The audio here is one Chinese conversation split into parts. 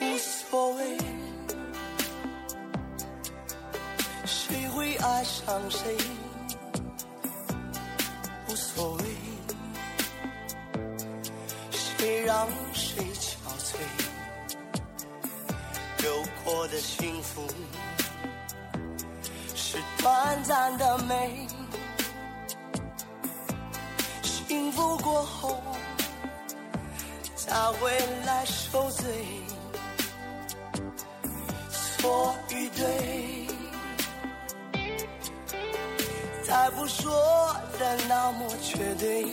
无所谓，谁会爱上谁，无所谓，谁让谁憔悴，有过的幸福是短暂的美，幸福过后。才会来受罪，错与对，再不说的那么绝对，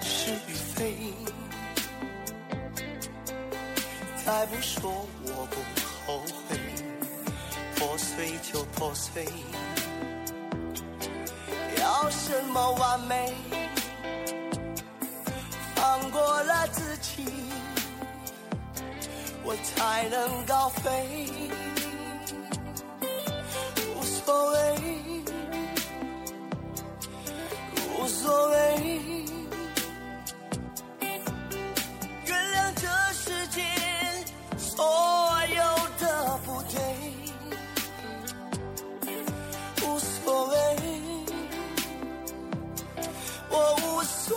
是与非，再不说我不后悔，破碎就破碎，要什么完美？才能高飞。无所谓，无所谓，原谅这世间所有的不对。无所谓，我无所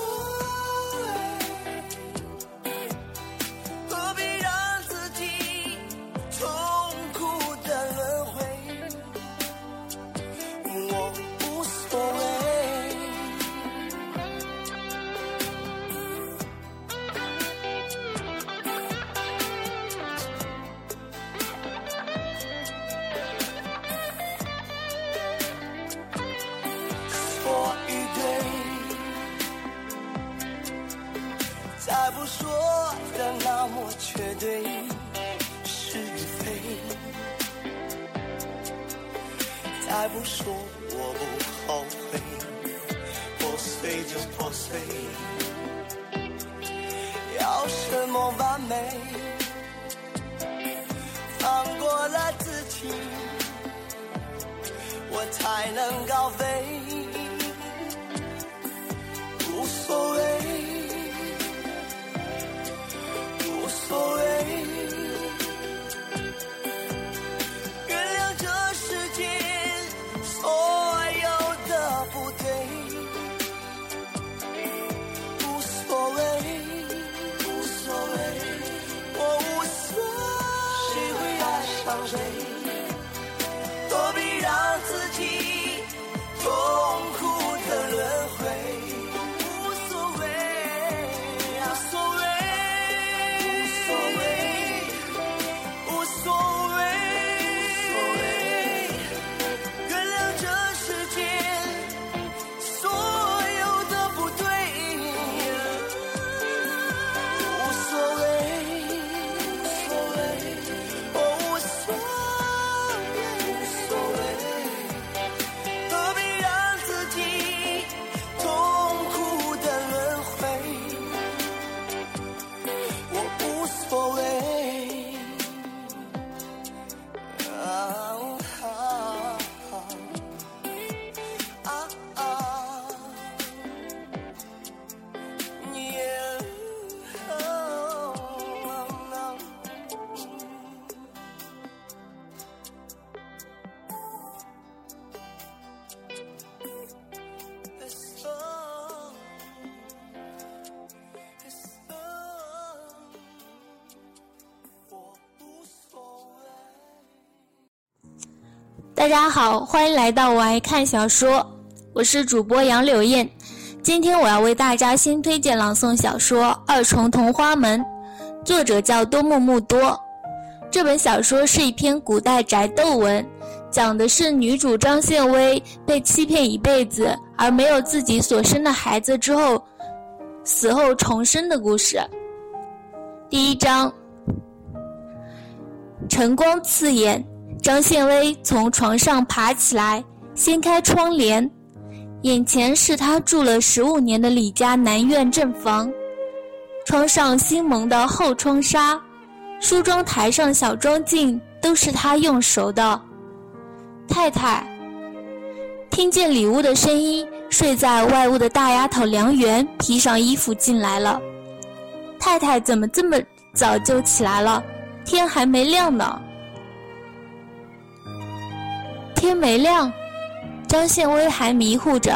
我绝对，是与非。再不说我不后悔，破碎就破碎。要什么完美？放过了自己，我才能高飞。大家好，欢迎来到我爱看小说，我是主播杨柳燕。今天我要为大家新推荐朗诵小说《二重同花门》，作者叫多木木多。这本小说是一篇古代宅斗文，讲的是女主张献薇被欺骗一辈子而没有自己所生的孩子之后，死后重生的故事。第一章，晨光刺眼，张献威从床上爬起来，掀开窗帘，眼前是他住了十五年的李家南院正房，窗上新蒙的厚窗纱，梳妆台上小妆镜都是他用熟的。太太，听见里屋的声音，睡在外屋的大丫头梁媛披上衣服进来了。太太怎么这么早就起来了？天还没亮呢。”天没亮，张宪威还迷糊着，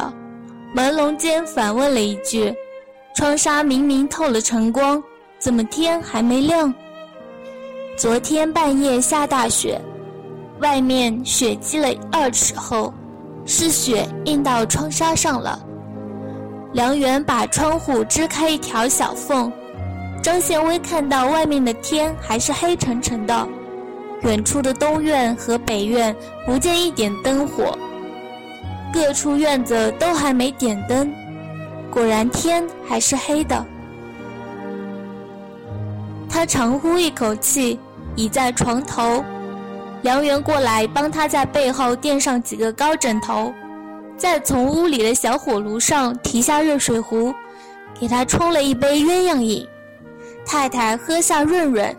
朦胧间反问了一句：“窗纱明明透了晨光，怎么天还没亮？”昨天半夜下大雪，外面雪积了二尺厚，是雪印到窗纱上了。梁元把窗户支开一条小缝，张宪威看到外面的天还是黑沉沉的。远处的东院和北院不见一点灯火，各处院子都还没点灯，果然天还是黑的。他长呼一口气，倚在床头，梁元过来帮他在背后垫上几个高枕头，再从屋里的小火炉上提下热水壶，给他冲了一杯鸳鸯饮。太太喝下润润。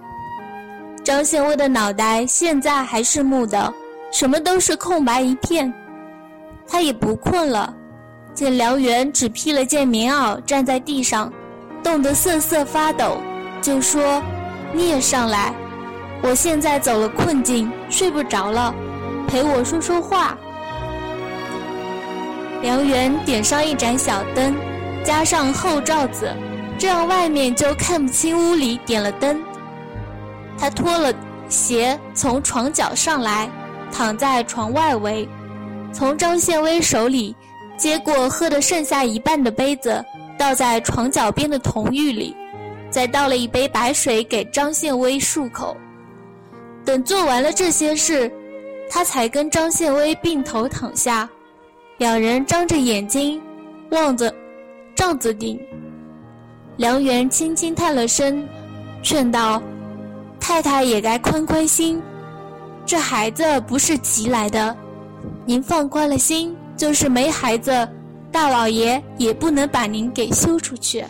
张宪威的脑袋现在还是木的，什么都是空白一片。他也不困了，见梁元只披了件棉袄站在地上，冻得瑟瑟发抖，就说：“你也上来，我现在走了困境，睡不着了，陪我说说话。”梁元点上一盏小灯，加上厚罩子，这样外面就看不清屋里点了灯。他脱了鞋，从床角上来，躺在床外围，从张宪威手里接过喝的剩下一半的杯子，倒在床脚边的铜浴里，再倒了一杯白水给张宪威漱口。等做完了这些事，他才跟张宪威并头躺下，两人张着眼睛望着帐子顶。梁元轻轻叹了声，劝道。太太也该宽宽心，这孩子不是急来的，您放宽了心，就是没孩子，大老爷也不能把您给休出去。